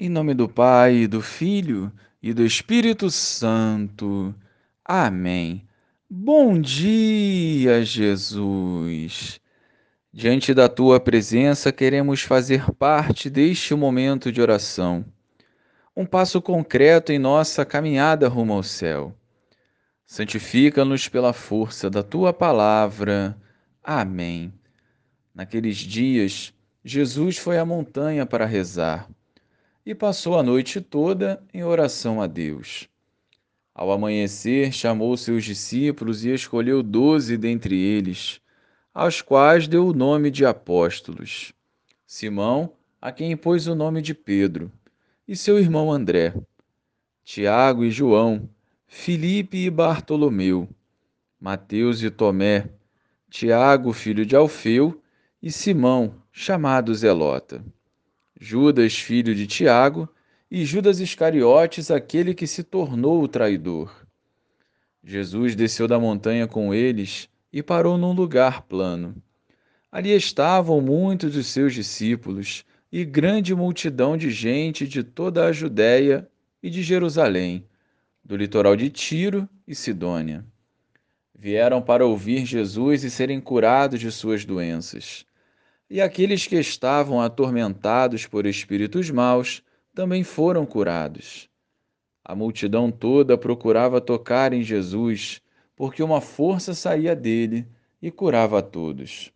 Em nome do Pai, do Filho e do Espírito Santo. Amém. Bom dia, Jesus. Diante da tua presença, queremos fazer parte deste momento de oração. Um passo concreto em nossa caminhada rumo ao céu. Santifica-nos pela força da tua palavra. Amém. Naqueles dias, Jesus foi à montanha para rezar e passou a noite toda em oração a Deus. Ao amanhecer, chamou seus discípulos e escolheu doze dentre eles, aos quais deu o nome de apóstolos: Simão, a quem pôs o nome de Pedro, e seu irmão André, Tiago e João, Filipe e Bartolomeu, Mateus e Tomé, Tiago, filho de Alfeu, e Simão, chamado Zelota. Judas, filho de Tiago, e Judas Iscariotes, aquele que se tornou o traidor. Jesus desceu da montanha com eles e parou num lugar plano. Ali estavam muitos dos seus discípulos e grande multidão de gente de toda a Judéia e de Jerusalém, do litoral de Tiro e Sidônia. Vieram para ouvir Jesus e serem curados de suas doenças. E aqueles que estavam atormentados por espíritos maus também foram curados. A multidão toda procurava tocar em Jesus, porque uma força saía dele e curava a todos.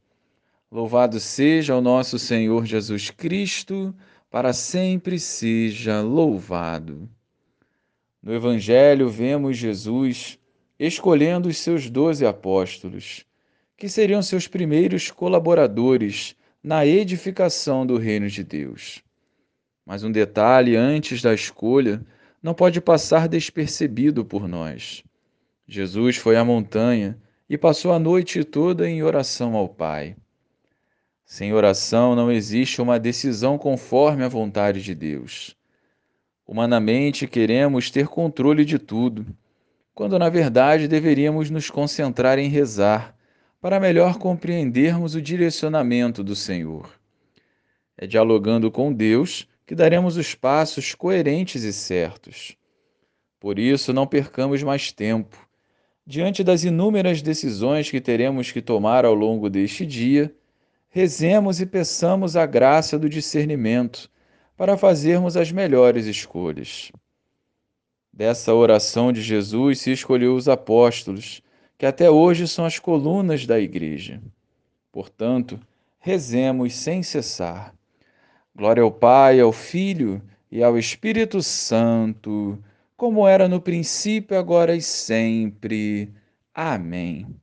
Louvado seja o nosso Senhor Jesus Cristo, para sempre seja louvado. No Evangelho vemos Jesus escolhendo os seus doze apóstolos, que seriam seus primeiros colaboradores na edificação do reino de Deus. Mas um detalhe antes da escolha não pode passar despercebido por nós. Jesus foi à montanha e passou a noite toda em oração ao Pai. Sem oração não existe uma decisão conforme a vontade de Deus. Humanamente queremos ter controle de tudo, quando na verdade deveríamos nos concentrar em rezar para melhor compreendermos o direcionamento do Senhor. É dialogando com Deus que daremos os passos coerentes e certos. Por isso, não percamos mais tempo. Diante das inúmeras decisões que teremos que tomar ao longo deste dia, rezemos e peçamos a graça do discernimento para fazermos as melhores escolhas. Dessa oração de Jesus se escolheu os apóstolos que até hoje são as colunas da Igreja. Portanto, rezemos sem cessar. Glória ao Pai, ao Filho e ao Espírito Santo, como era no princípio, agora e sempre. Amém.